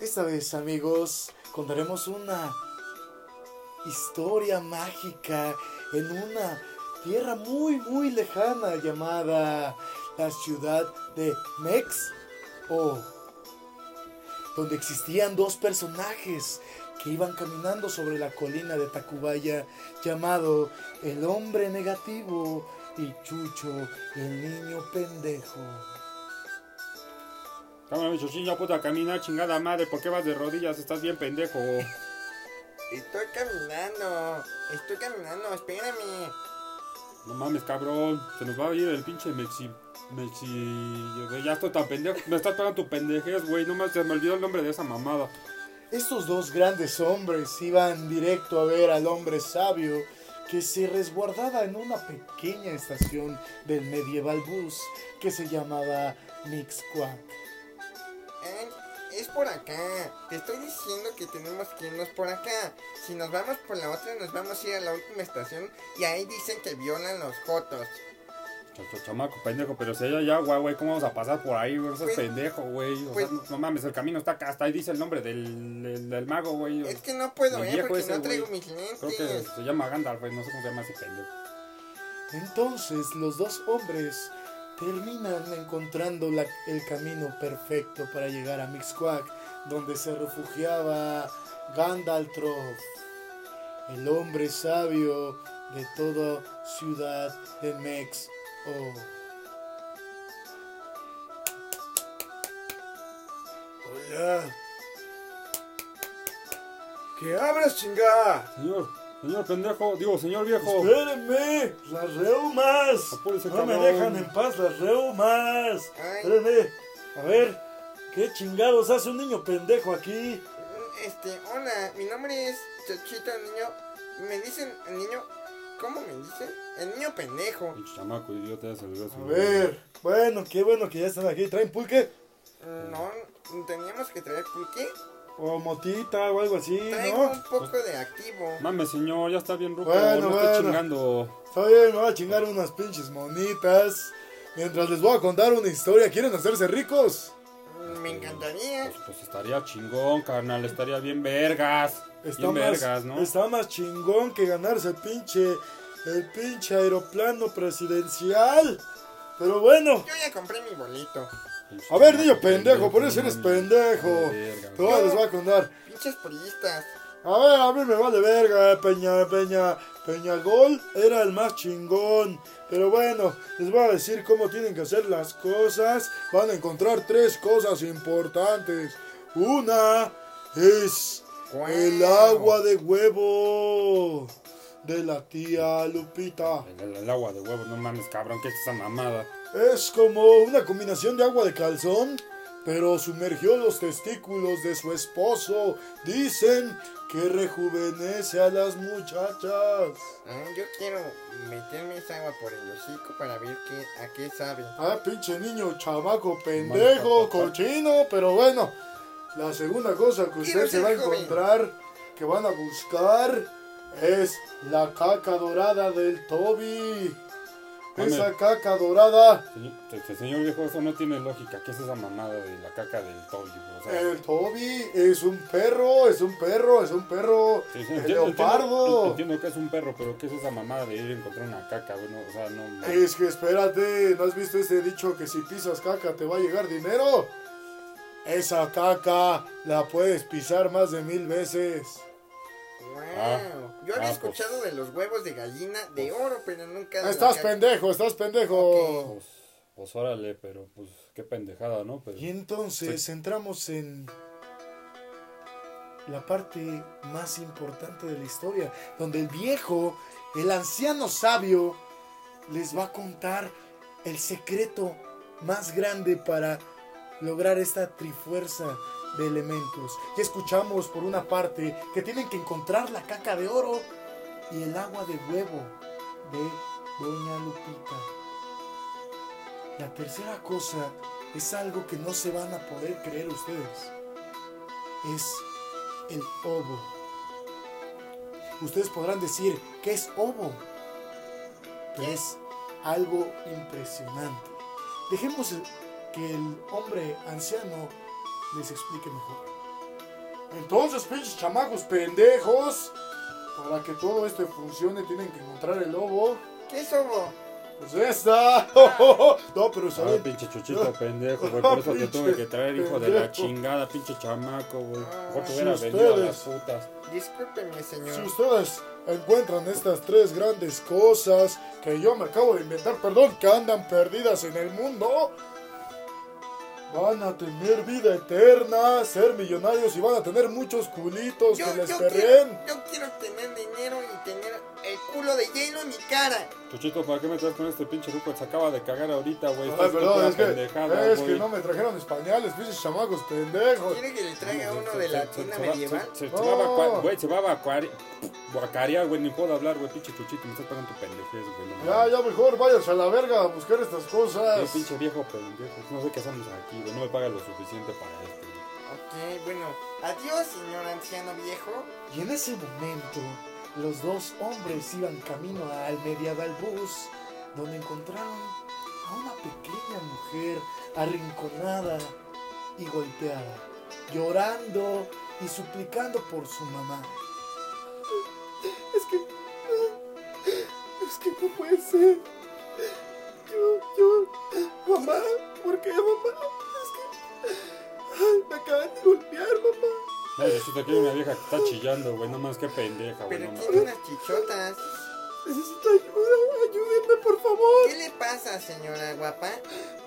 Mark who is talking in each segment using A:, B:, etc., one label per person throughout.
A: Esta vez, amigos, contaremos una historia mágica en una tierra muy, muy lejana llamada la ciudad de Mex o donde existían dos personajes que iban caminando sobre la colina de Tacubaya llamado el hombre negativo y Chucho el niño pendejo.
B: Cámara, chuchiño, puta, camina, chingada madre, ¿por qué vas de rodillas? Estás bien pendejo.
C: Estoy caminando, estoy caminando, espérame.
B: No mames, cabrón, se nos va a ir el pinche Mexi... Mexi... Ya estoy tan pendejo, me estás pegando tu pendejez, güey, no más se me olvidó el nombre de esa mamada.
A: Estos dos grandes hombres iban directo a ver al hombre sabio que se resguardaba en una pequeña estación del medieval bus que se llamaba Mixquack.
C: Es por acá. Te estoy diciendo que tenemos que irnos por acá. Si nos vamos por la otra, nos vamos a ir a la última estación y ahí dicen que violan los jotos.
B: Ch- Chamaco, pendejo, pero si hay agua, güey, ¿cómo vamos a pasar por ahí, güey? Eso es
C: Pues-
B: pendejo, güey. O
C: pues-
B: sea, no, mames, el camino está acá, hasta ahí dice el nombre del, del, del mago, güey.
C: Es que no puedo, eh, porque
B: ese,
C: no traigo
B: güey.
C: mis
B: Creo que
C: lentes.
B: se llama Gandalf, güey, no sé cómo se llama ese pendejo.
A: Entonces los dos hombres terminan encontrando la- el camino perfecto para llegar a Mixquack, donde se refugiaba Gandaltroth, el hombre sabio de toda ciudad de Mex. Oh. Hola. ¿Qué abras, chingada?
B: Señor, señor pendejo, digo, señor viejo.
A: Espérenme, las reumas.
B: Apúrese,
A: No me dejan en paz las reumas. Espérenme. A ver, ¿qué chingados hace un niño pendejo aquí?
C: Este, hola, mi nombre es Chachito Niño. Me dicen el niño. ¿Cómo me dicen? El niño pendejo.
B: Pinche chamaco, idiota, ya se su
A: A ver, bueno, qué bueno que ya están aquí. ¿Traen pulque?
C: No, teníamos que traer pulque.
A: O motita o algo así,
C: Traigo
A: ¿no?
C: un poco de activo.
B: Mames, señor, ya está bien ruco,
A: Bueno,
B: no esté
A: bueno.
B: chingando.
A: Está bien, me voy a chingar unas pinches monitas. Mientras les voy a contar una historia, ¿quieren hacerse ricos?
C: Mm, Me encantaría.
B: Pues, pues estaría chingón, carnal, estaría bien vergas.
A: Está
B: bien
A: más,
B: vergas, ¿no?
A: está más chingón que ganarse el pinche, el pinche aeroplano presidencial. Pero bueno,
C: Yo ya compré mi bolito.
A: A ver, niño pendejo, por eso eres pendejo. A- les voy a contar.
C: Pinches puristas.
A: A ver, a mí me vale verga, Peña, Peña, Peñagol era el más chingón. Pero bueno, les voy a decir cómo tienen que hacer las cosas. Van a encontrar tres cosas importantes. Una es el agua de huevo de la tía Lupita.
B: El, el agua de huevo, no mames, cabrón, ¿qué es esa mamada?
A: Es como una combinación de agua de calzón, pero sumergió los testículos de su esposo. Dicen que rejuvenece a las muchachas.
C: Ah, yo quiero meterme esa agua por el hocico para ver qué, a qué sabe.
A: Ah, pinche niño chamaco pendejo, cochino, pero bueno. La segunda cosa que usted se va a
C: joven.
A: encontrar, que van a buscar, es la caca dorada del Toby. Esa caca dorada,
B: Señor, se- se- señor viejo, eso no tiene lógica. ¿Qué es esa mamada de la caca del Toby? O sea,
A: el Toby es un perro, es un perro, es un perro
B: sí, sí,
A: el
B: entiendo,
A: leopardo.
B: entiendo- entiendo que es un perro, pero ¿qué es esa mamada de ir a encontrar una caca, güey? No, o sea, no...
A: Es que espérate, ¿no has visto ese dicho que si pisas caca te va a llegar dinero? Esa caca la puedes pisar más de mil veces.
C: Wow.
B: Ah.
C: Yo había
B: Ah,
C: escuchado de los huevos de gallina de oro, pero nunca. de la
A: Estás pendejo, estás pendejo.
B: Pues, pues órale, pero pues qué pendejada, ¿no? Pero,
A: Y entonces entramos en la parte más importante de la historia, donde el viejo, el anciano sabio, les va a contar el secreto más grande para lograr esta trifuerza de elementos. Y escuchamos por una parte que tienen que encontrar la caca de oro y el agua de huevo de Doña Lupita. La tercera cosa es algo que no se van a poder creer ustedes. Es el ovo. Ustedes podrán decir, ¿qué es ovo? Pero es algo impresionante. Dejemos que el hombre anciano les explique mejor. Entonces, pinches chamacos pendejos, para que todo esto funcione tienen que encontrar el lobo.
C: ¿Qué es ovo?
A: Pues esta. no, pero
B: Ay,
A: ¿sabes?
B: pinche chuchito pendejo, güey. Por eso te tuve que traer, hijo de la
A: Pendejo.
B: chingada, pinche chamaco, güey. Mejor te
A: Si
B: hubiera vendido a las putas.
C: Discúlpeme, señor.
A: Si ustedes encuentran estas tres grandes cosas que yo me acabo de inventar, perdón, que andan perdidas en el mundo, van a tener vida eterna, ser millonarios y van a tener muchos culitos
C: Yo,
A: que les
C: yo
A: perren.
C: quiero, yo quiero tener dinero y tener el culo de hielo en mi cara.
B: Chuchito, ¿para qué me traes con este pinche ruco? Se acaba de cagar ahorita, güey.
A: Ay, perdón, es que,
B: pendejada,
A: es que no me trajeron españoles, pinches chamacos pendejos.
C: ¿Quiere que le traiga uno
B: se-
C: de la tienda medieval?
B: Se, se-
A: No.
B: se va güey, se va a. Guacarear, güey, ni puedo hablar, güey, pinche chuchito. Me estás pagando tu pendejez, güey. No,
A: Ya, ya mejor váyanse a la verga a buscar estas cosas.
B: Sí, pinche viejo pendejo. No sé qué hacemos aquí, güey. No me paga lo suficiente para esto, güey.
C: Ok, bueno. Adiós, señor anciano viejo.
A: Y en ese momento, los dos hombres iban camino al medieval bus, donde encontraron a una pequeña mujer arrinconada y golpeada, llorando y suplicando por su mamá. Es que. Es que no puede ser. Yo, yo. Mamá, ¿por qué, mamá? Es que. me acaban de golpear,
B: Chuchito, aquí hay una vieja que está chillando, güey. No más que pendeja, güey.
C: Pero
B: No
C: tiene unas chichotas.
A: Necesito ayuda, ayúdenme por favor.
C: ¿Qué le pasa, señora guapa?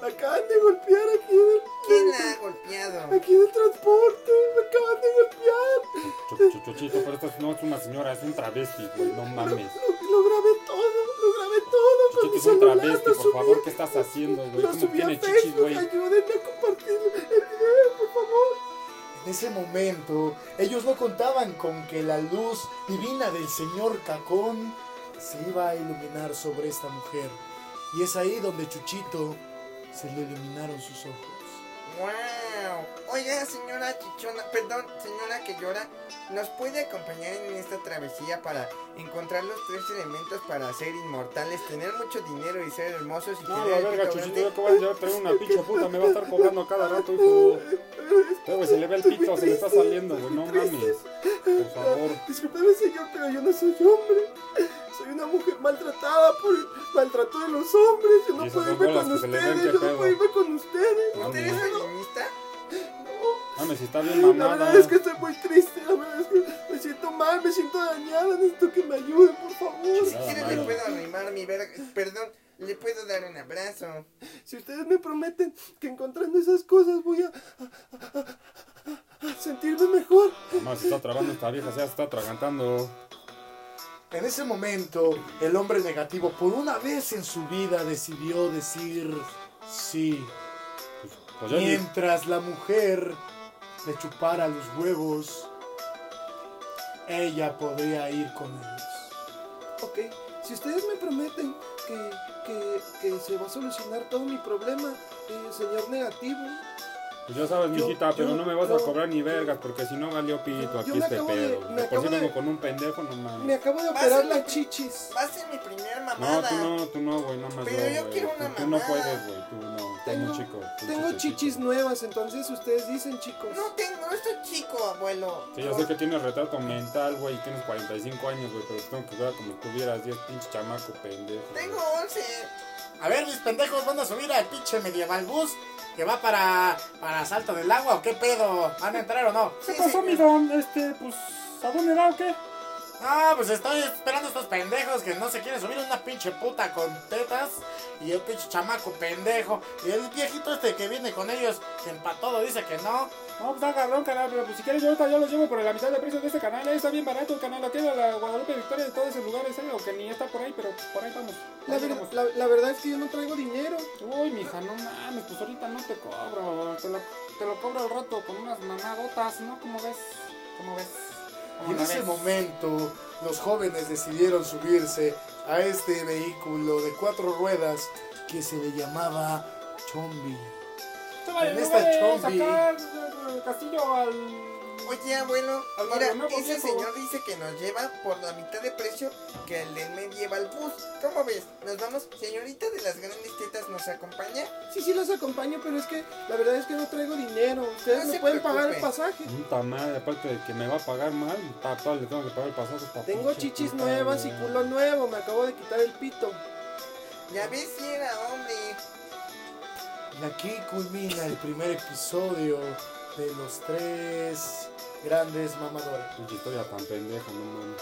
A: Me acaban de golpear aquí en el,
C: ¿Quién la ha golpeado?
A: aquí en el transporte. Me acaban de golpear.
B: Chuchito, pero esta no es una señora, es un travesti, güey. No mames.
A: Lo, lo grabé todo, lo grabé todo mi
B: es un travesti,
A: lo
B: por
A: subí,
B: favor, ¿qué estás haciendo, güey?
A: Lo
B: ¿Cómo
A: subí a
B: tiene chichis,
A: Facebook.
B: güey?
A: Ayúdenme a compartir ese momento, ellos no contaban con que la luz divina del señor Cacón se iba a iluminar sobre esta mujer. Y es ahí donde Chuchito se le iluminaron sus ojos.
C: ¡Wow! Oiga, señora chichona, perdón, señora que llora, ¿nos puede acompañar en esta travesía para encontrar los tres elementos para ser inmortales, tener mucho dinero y ser hermosos y
B: No, la verga, Chuchito, yo que voy a llevar traer una pinche puta, me va a estar cobrando cada rato, hijo. Güey se le ve el pito, se le está saliendo, güey, no mames. Por favor.
A: Disculpeme, señor, pero yo no soy hombre. Soy una mujer maltratada por el maltrato de los hombres. Yo no puedo irme con ustedes.
B: ¿qué
A: Yo no puedo irme con ustedes.
C: ¿Usted es feminista?
B: Mames, si está bien
A: La
B: mamada.
A: verdad es que estoy muy triste. La verdad es que me siento mal, me siento dañada. Necesito que me ayuden, por favor.
C: Si
B: Chingada
C: quiere
B: madre.
C: le puedo arrimar mi verga, perdón, le puedo dar un abrazo.
A: Si ustedes me prometen que encontrando esas cosas voy a, a- a- a- a sentirme mejor.
B: Mamá, se está trabando esta vieja, ya se está atragantando.
A: En ese momento, el hombre negativo, por una vez en su vida, decidió decir sí.
B: Pues ni...
A: Mientras la mujer le chupara los huevos, ella podría ir con ellos. Ok, si ustedes me prometen que, que, que se va a solucionar todo mi problema, eh, señor negativo.
B: Pues ya sabes,
A: Yo-
B: mijita, pero
A: yo-
B: no me vas a
A: yo-
B: cobrar ni vergas, porque si no valió pito aquí
A: Yo
B: este
A: acabo de-
B: pedo.
A: me
B: por si
A: de-
B: vengo con un pendejo, no mames.
A: Me acabo de operar las chichis.
C: Va a ser mi primer
B: No,
C: mamada.
B: tú no, tú no, güey, no más
C: Pero yo
B: güey.
C: quiero una
B: Tú, tú no puedes, güey, tú no. Estás
A: Tengo-
B: muy chico.
A: Tengo chichis nuevas, entonces ustedes dicen, chicos.
C: No tengo, no estoy chico, abuelo.
B: Sí, yo sé que tienes retrato mental, güey, y tienes 45 años, güey, pero tengo que ver como si tuvieras 10 pinche chamaco pendejo.
C: Tengo 11.
A: A ver, mis pendejos, ¿van a subir al pinche medieval bus que va para, para Salto del Agua o qué pedo? ¿Van a entrar o no?
C: Sí, señor.
B: don? Este, pues, ¿a dónde va o qué?
A: Ah, pues estoy esperando a estos pendejos que no se quieren subir una pinche puta con tetas y el pinche chamaco pendejo y el viejito este que viene con ellos que para todo dice que no.
B: No, pues está cabrón, canal, pero pues si quieres yo ahorita yo los llevo por la mitad de precio de este canal, eh, está bien barato el canal, aquí en la Guadalupe Victoria de todos esos lugares, eh, o que ni está por ahí, pero por ahí vamos.
A: La,
B: Ahí
A: ver-
B: vamos.
A: la- la verdad es que yo no traigo dinero.
B: Uy, mija, no mames, pues ahorita no te cobro, te lo, te lo cobro al rato con unas mamadotas, ¿no? ¿Cómo ves? ¿Cómo ves?
A: Y
B: ¿Cómo
A: en ese momento los jóvenes decidieron subirse a este vehículo de cuatro ruedas que se le llamaba Chombi. En esta chombi.
B: del castillo al
C: Oye, abuelo, mira,
D: nuevo,
C: ese
D: viejo.
C: señor dice que nos lleva por la mitad de precio que el del medieval bus. ¿Cómo ves? Nos vamos, señorita de las grandes tetas, ¿nos acompaña?
D: Sí, sí, los acompaño, pero es que la verdad es que no traigo dinero. Ustedes
C: No
D: me
C: se
D: pueden pagar el pasaje.
B: Puta madre, aparte de que me va a pagar mal, papá, le tengo que pagar el pasaje. pa'
D: Tengo chichis
B: puta,
D: nuevas y culo nuevo. Me acabo de quitar el pito.
C: Ya ves si era hombre.
A: Y aquí culmina el primer episodio de los tres grandes mamadores.
B: Pinche historia tan pendeja, no mames.